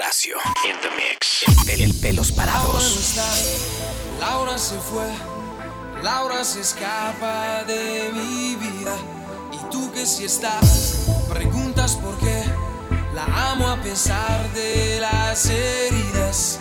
Horacio. In the mix. El, el pelos Laura no parados. está, Laura se fue, Laura se escapa de mi vida. Y tú que si estás, preguntas por qué. La amo a pesar de las heridas.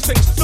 Six.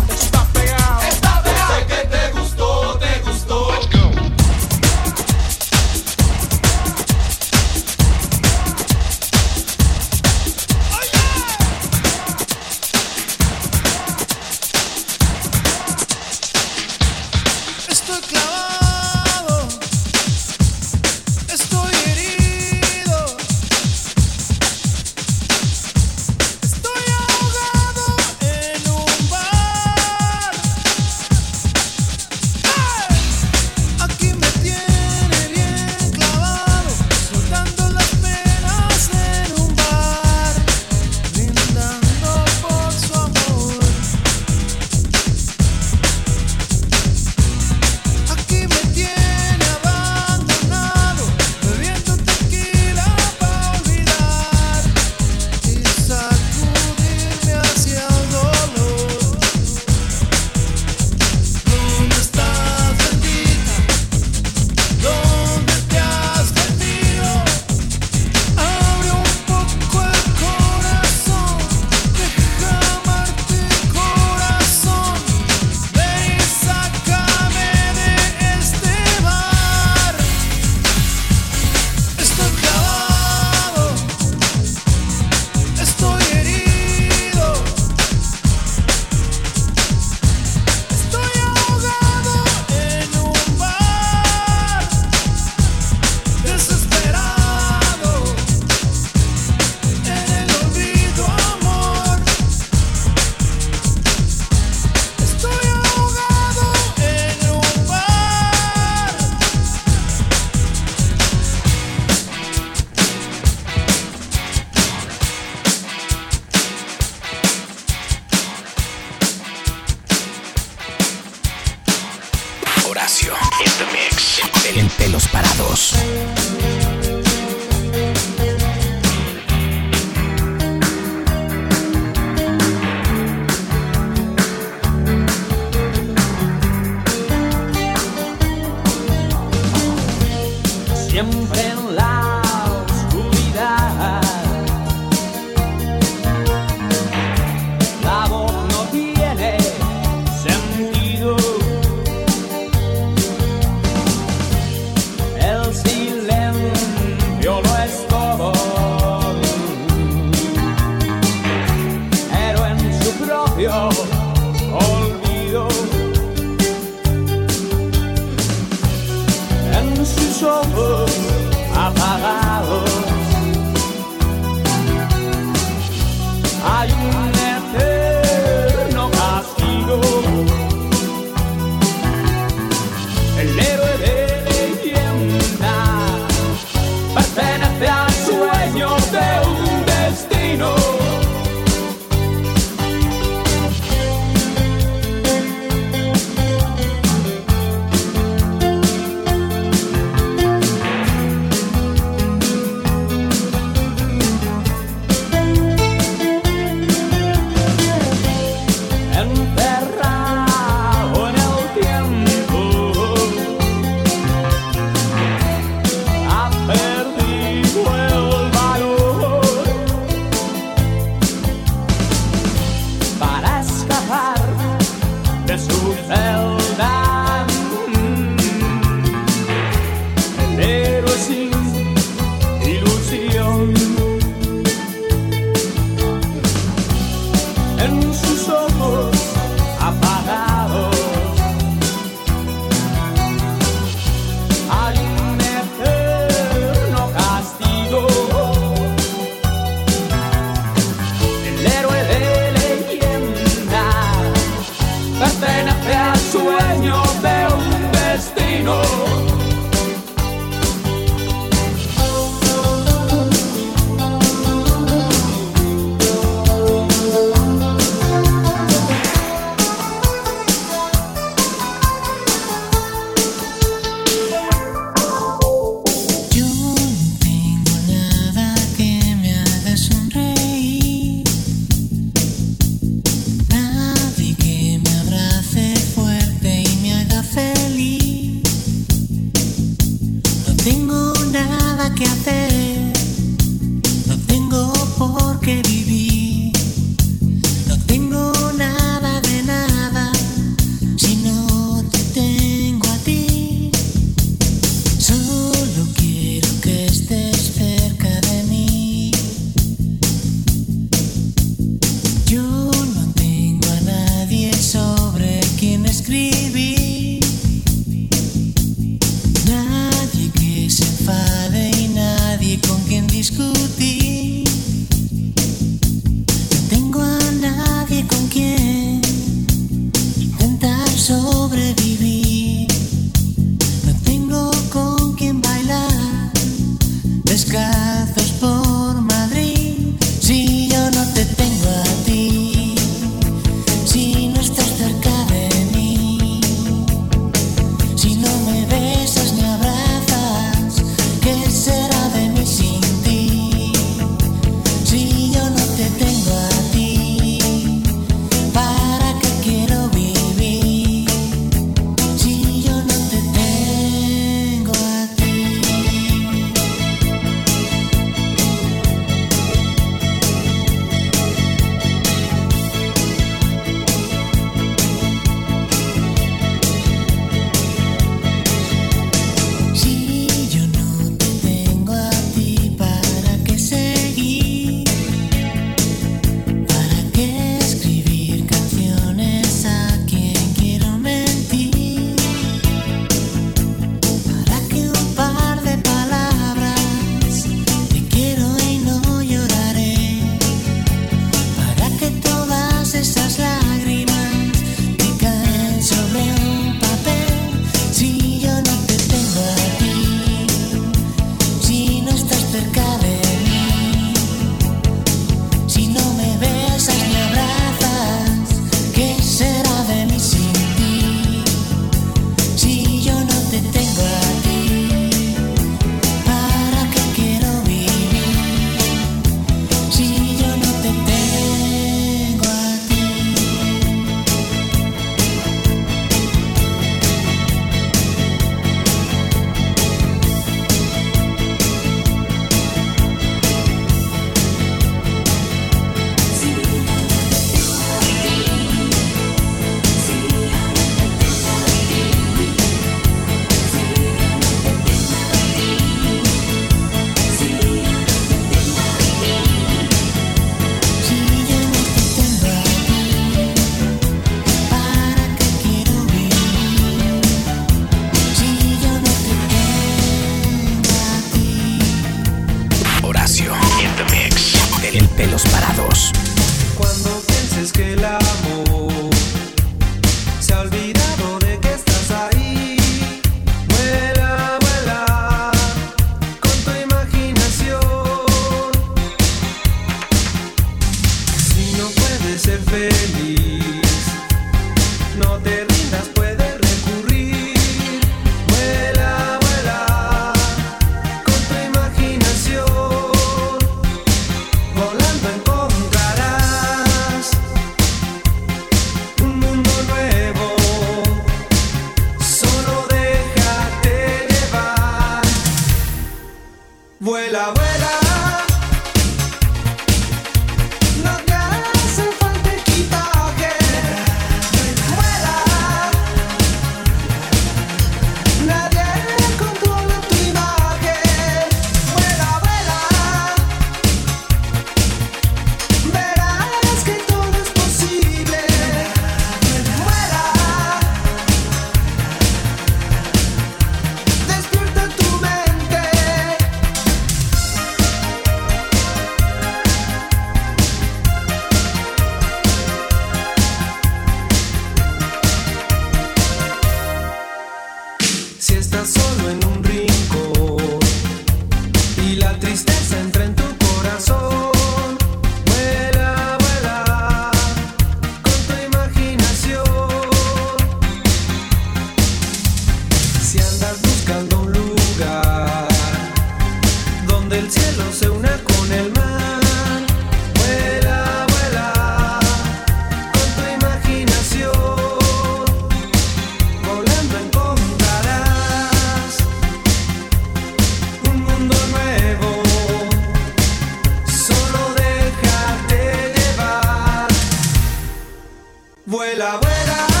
Vuela, vuela.